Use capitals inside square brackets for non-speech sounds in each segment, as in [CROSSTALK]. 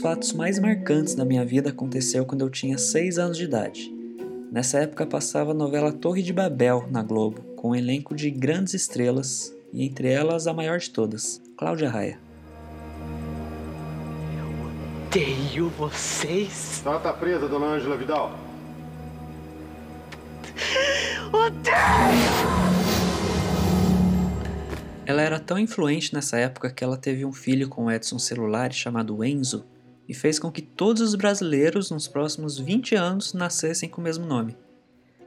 fatos mais marcantes da minha vida aconteceu quando eu tinha 6 anos de idade. Nessa época passava a novela Torre de Babel na Globo, com um elenco de grandes estrelas, e entre elas a maior de todas, Cláudia Raia. Eu odeio vocês! Ela tá presa, dona Ângela Vidal. Odeio! Ela era tão influente nessa época que ela teve um filho com o Edson Celulari chamado Enzo e fez com que todos os brasileiros nos próximos 20 anos nascessem com o mesmo nome.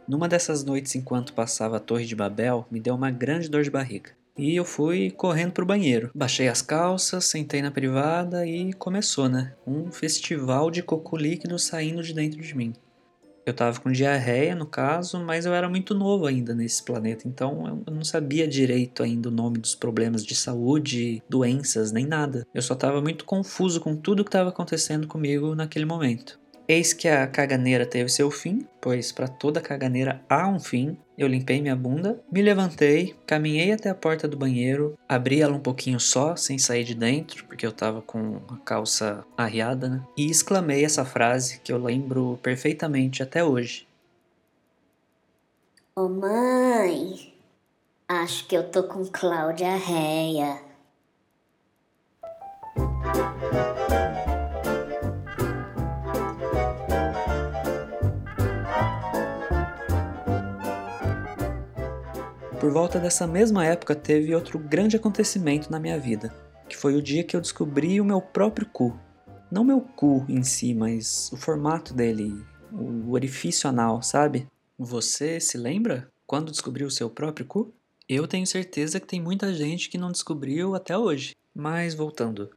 Numa dessas noites enquanto passava a Torre de Babel, me deu uma grande dor de barriga. E eu fui correndo pro banheiro. Baixei as calças, sentei na privada e começou, né? Um festival de cocô líquido saindo de dentro de mim. Eu tava com diarreia, no caso, mas eu era muito novo ainda nesse planeta, então eu não sabia direito ainda o nome dos problemas de saúde, doenças, nem nada. Eu só tava muito confuso com tudo que estava acontecendo comigo naquele momento. Eis que a caganeira teve seu fim, pois para toda caganeira há um fim. Eu limpei minha bunda, me levantei, caminhei até a porta do banheiro, abri ela um pouquinho só, sem sair de dentro, porque eu tava com a calça arriada, né? E exclamei essa frase que eu lembro perfeitamente até hoje. Ô mãe, acho que eu tô com Cláudia Réia. Por volta dessa mesma época teve outro grande acontecimento na minha vida, que foi o dia que eu descobri o meu próprio cu. Não meu cu em si, mas o formato dele, o orifício anal, sabe? Você se lembra quando descobriu o seu próprio cu? Eu tenho certeza que tem muita gente que não descobriu até hoje. Mas voltando.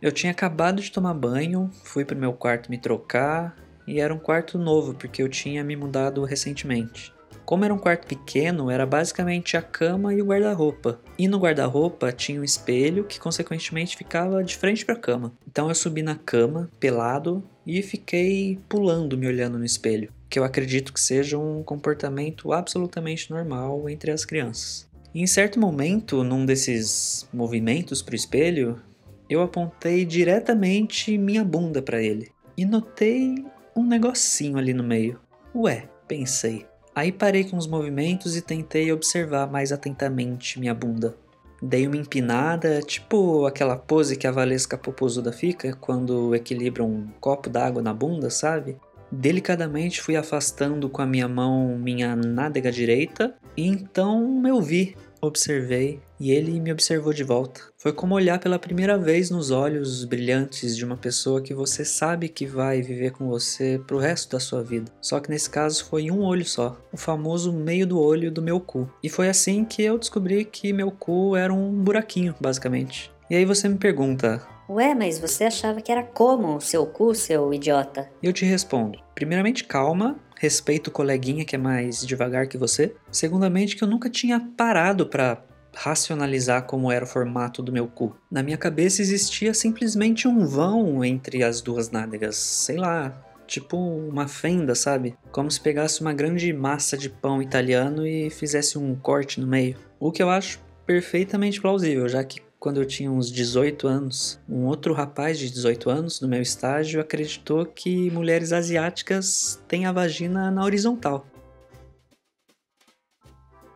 Eu tinha acabado de tomar banho, fui pro meu quarto me trocar, e era um quarto novo porque eu tinha me mudado recentemente. Como era um quarto pequeno, era basicamente a cama e o guarda-roupa. E no guarda-roupa tinha um espelho que consequentemente ficava de frente para a cama. Então eu subi na cama, pelado, e fiquei pulando me olhando no espelho, que eu acredito que seja um comportamento absolutamente normal entre as crianças. E em certo momento, num desses movimentos para o espelho, eu apontei diretamente minha bunda para ele e notei um negocinho ali no meio. Ué, pensei. Aí parei com os movimentos e tentei observar mais atentamente minha bunda. Dei uma empinada, tipo aquela pose que a Valesca Popozuda fica quando equilibra um copo d'água na bunda, sabe? Delicadamente fui afastando com a minha mão minha nádega direita e então eu vi observei e ele me observou de volta. Foi como olhar pela primeira vez nos olhos brilhantes de uma pessoa que você sabe que vai viver com você pro resto da sua vida. Só que nesse caso foi um olho só, o famoso meio do olho do meu cu. E foi assim que eu descobri que meu cu era um buraquinho, basicamente. E aí você me pergunta, Ué, mas você achava que era como o seu cu, seu idiota? E eu te respondo: primeiramente, calma, respeito o coleguinha que é mais devagar que você. Segundamente, que eu nunca tinha parado para racionalizar como era o formato do meu cu. Na minha cabeça existia simplesmente um vão entre as duas nádegas, sei lá, tipo uma fenda, sabe? Como se pegasse uma grande massa de pão italiano e fizesse um corte no meio. O que eu acho perfeitamente plausível, já que quando eu tinha uns 18 anos, um outro rapaz de 18 anos no meu estágio acreditou que mulheres asiáticas têm a vagina na horizontal.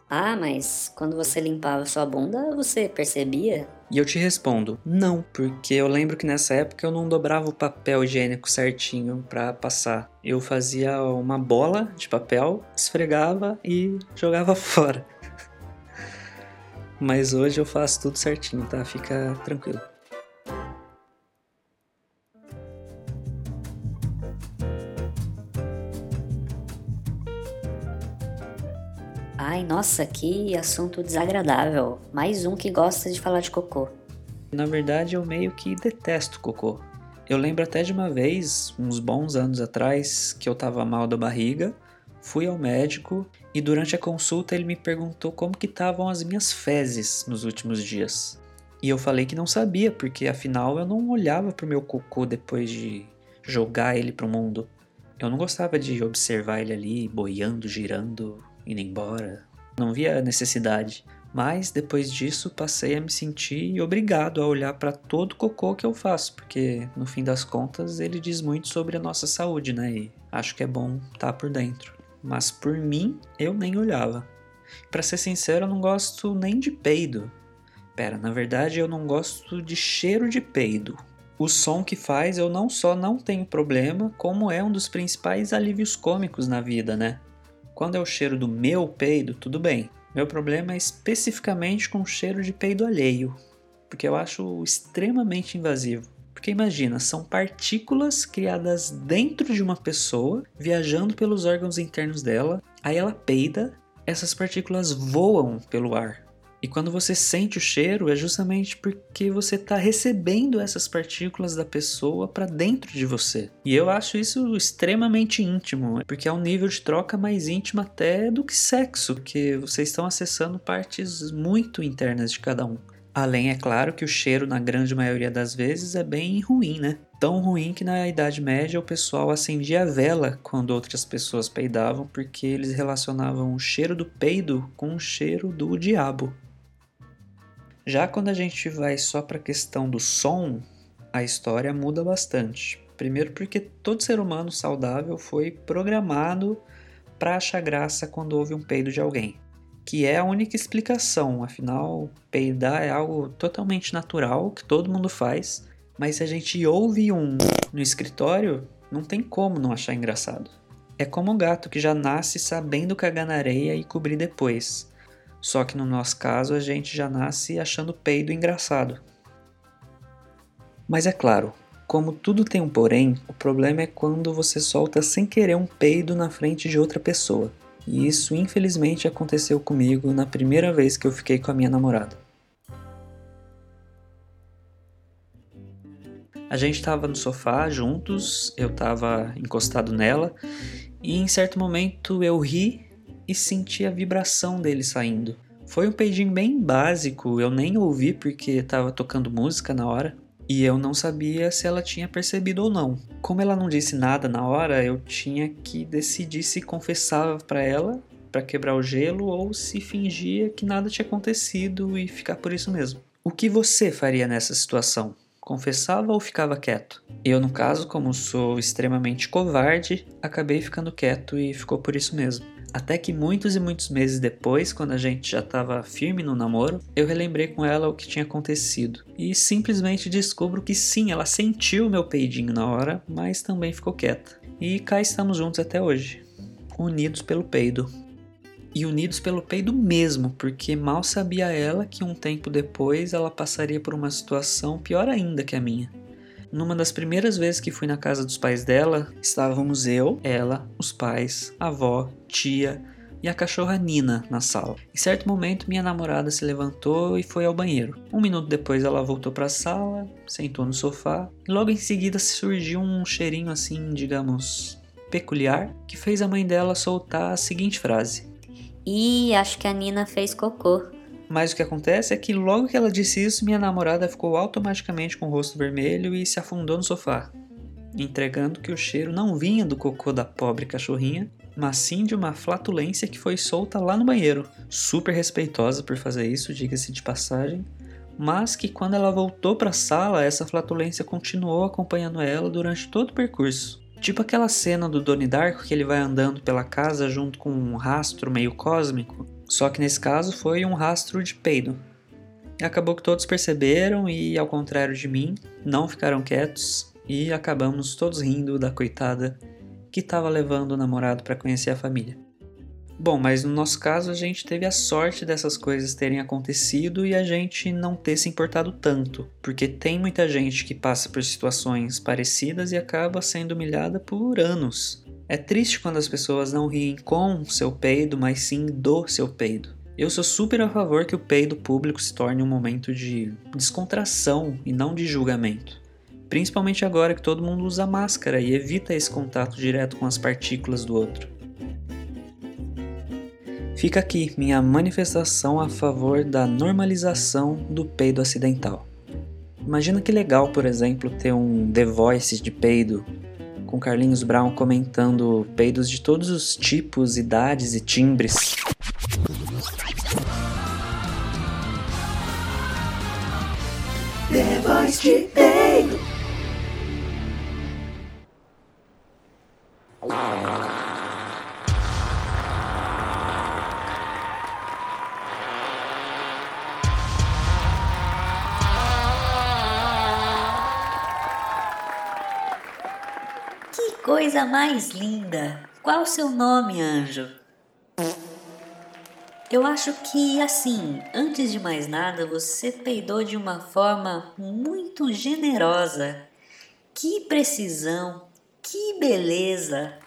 Ah, mas quando você limpava sua bunda, você percebia? E eu te respondo, não, porque eu lembro que nessa época eu não dobrava o papel higiênico certinho para passar. Eu fazia uma bola de papel, esfregava e jogava [LAUGHS] fora. Mas hoje eu faço tudo certinho, tá? Fica tranquilo. Nossa, que assunto desagradável. Mais um que gosta de falar de cocô. Na verdade, eu meio que detesto cocô. Eu lembro até de uma vez, uns bons anos atrás, que eu tava mal da barriga, fui ao médico e durante a consulta ele me perguntou como que estavam as minhas fezes nos últimos dias. E eu falei que não sabia, porque afinal eu não olhava pro meu cocô depois de jogar ele pro mundo. Eu não gostava de observar ele ali boiando, girando, indo embora. Não via necessidade. Mas depois disso passei a me sentir obrigado a olhar para todo cocô que eu faço, porque no fim das contas ele diz muito sobre a nossa saúde, né? E acho que é bom estar tá por dentro. Mas por mim, eu nem olhava. Para ser sincero, eu não gosto nem de peido. Pera, na verdade eu não gosto de cheiro de peido. O som que faz eu não só não tenho problema, como é um dos principais alívios cômicos na vida, né? Quando é o cheiro do meu peido, tudo bem. Meu problema é especificamente com o cheiro de peido alheio, porque eu acho extremamente invasivo. Porque imagina, são partículas criadas dentro de uma pessoa, viajando pelos órgãos internos dela, aí ela peida, essas partículas voam pelo ar. E quando você sente o cheiro, é justamente porque você está recebendo essas partículas da pessoa para dentro de você. E eu acho isso extremamente íntimo, porque é um nível de troca mais íntimo até do que sexo, porque vocês estão acessando partes muito internas de cada um. Além, é claro, que o cheiro, na grande maioria das vezes, é bem ruim, né? Tão ruim que na Idade Média o pessoal acendia a vela quando outras pessoas peidavam, porque eles relacionavam o cheiro do peido com o cheiro do diabo. Já quando a gente vai só para a questão do som, a história muda bastante. Primeiro, porque todo ser humano saudável foi programado para achar graça quando houve um peido de alguém, que é a única explicação. Afinal, peidar é algo totalmente natural que todo mundo faz, mas se a gente ouve um no escritório, não tem como não achar engraçado. É como o gato que já nasce sabendo cagar na areia e cobrir depois. Só que no nosso caso a gente já nasce achando peido engraçado. Mas é claro, como tudo tem um porém, o problema é quando você solta sem querer um peido na frente de outra pessoa. E isso infelizmente aconteceu comigo na primeira vez que eu fiquei com a minha namorada. A gente estava no sofá juntos, eu estava encostado nela, e em certo momento eu ri e senti a vibração dele saindo. Foi um peidinho bem básico, eu nem ouvi porque estava tocando música na hora. E eu não sabia se ela tinha percebido ou não. Como ela não disse nada na hora, eu tinha que decidir se confessava para ela para quebrar o gelo ou se fingia que nada tinha acontecido e ficar por isso mesmo. O que você faria nessa situação? Confessava ou ficava quieto? Eu, no caso, como sou extremamente covarde, acabei ficando quieto e ficou por isso mesmo. Até que muitos e muitos meses depois, quando a gente já estava firme no namoro, eu relembrei com ela o que tinha acontecido. E simplesmente descubro que sim, ela sentiu meu peidinho na hora, mas também ficou quieta. E cá estamos juntos até hoje, unidos pelo peido. E unidos pelo peido mesmo, porque mal sabia ela que um tempo depois ela passaria por uma situação pior ainda que a minha. Numa das primeiras vezes que fui na casa dos pais dela, estávamos eu, ela, os pais, avó, tia e a cachorra Nina na sala. Em certo momento, minha namorada se levantou e foi ao banheiro. Um minuto depois, ela voltou para a sala, sentou no sofá e logo em seguida surgiu um cheirinho assim, digamos, peculiar, que fez a mãe dela soltar a seguinte frase: Ih, acho que a Nina fez cocô. Mas o que acontece é que logo que ela disse isso, minha namorada ficou automaticamente com o rosto vermelho e se afundou no sofá, entregando que o cheiro não vinha do cocô da pobre cachorrinha, mas sim de uma flatulência que foi solta lá no banheiro. Super respeitosa por fazer isso, diga-se de passagem, mas que quando ela voltou para a sala, essa flatulência continuou acompanhando ela durante todo o percurso. Tipo aquela cena do Donnie Darko que ele vai andando pela casa junto com um rastro meio cósmico, só que nesse caso foi um rastro de peido. Acabou que todos perceberam e, ao contrário de mim, não ficaram quietos e acabamos todos rindo da coitada que estava levando o namorado para conhecer a família. Bom, mas no nosso caso a gente teve a sorte dessas coisas terem acontecido e a gente não ter se importado tanto, porque tem muita gente que passa por situações parecidas e acaba sendo humilhada por anos. É triste quando as pessoas não riem com seu peido, mas sim do seu peido. Eu sou super a favor que o peido público se torne um momento de descontração e não de julgamento. Principalmente agora que todo mundo usa máscara e evita esse contato direto com as partículas do outro. Fica aqui minha manifestação a favor da normalização do peido acidental. Imagina que legal, por exemplo, ter um The Voice de peido com Carlinhos Brown comentando peidos de todos os tipos, idades e timbres. Depois de peido. Coisa mais linda! Qual o seu nome, anjo? Eu acho que, assim, antes de mais nada, você peidou de uma forma muito generosa. Que precisão, que beleza!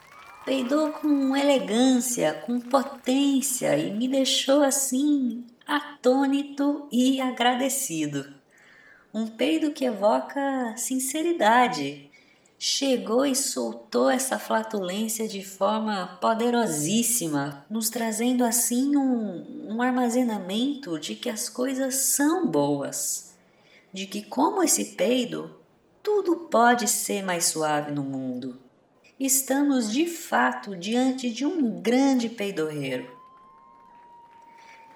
Peidou com elegância, com potência e me deixou assim atônito e agradecido. Um peido que evoca sinceridade. Chegou e soltou essa flatulência de forma poderosíssima, nos trazendo assim um, um armazenamento de que as coisas são boas, de que, como esse peido, tudo pode ser mais suave no mundo. Estamos de fato diante de um grande peidorreiro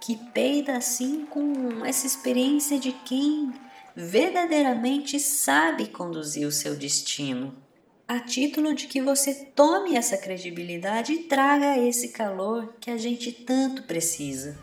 que peida assim com essa experiência de quem verdadeiramente sabe conduzir o seu destino, a título de que você tome essa credibilidade e traga esse calor que a gente tanto precisa.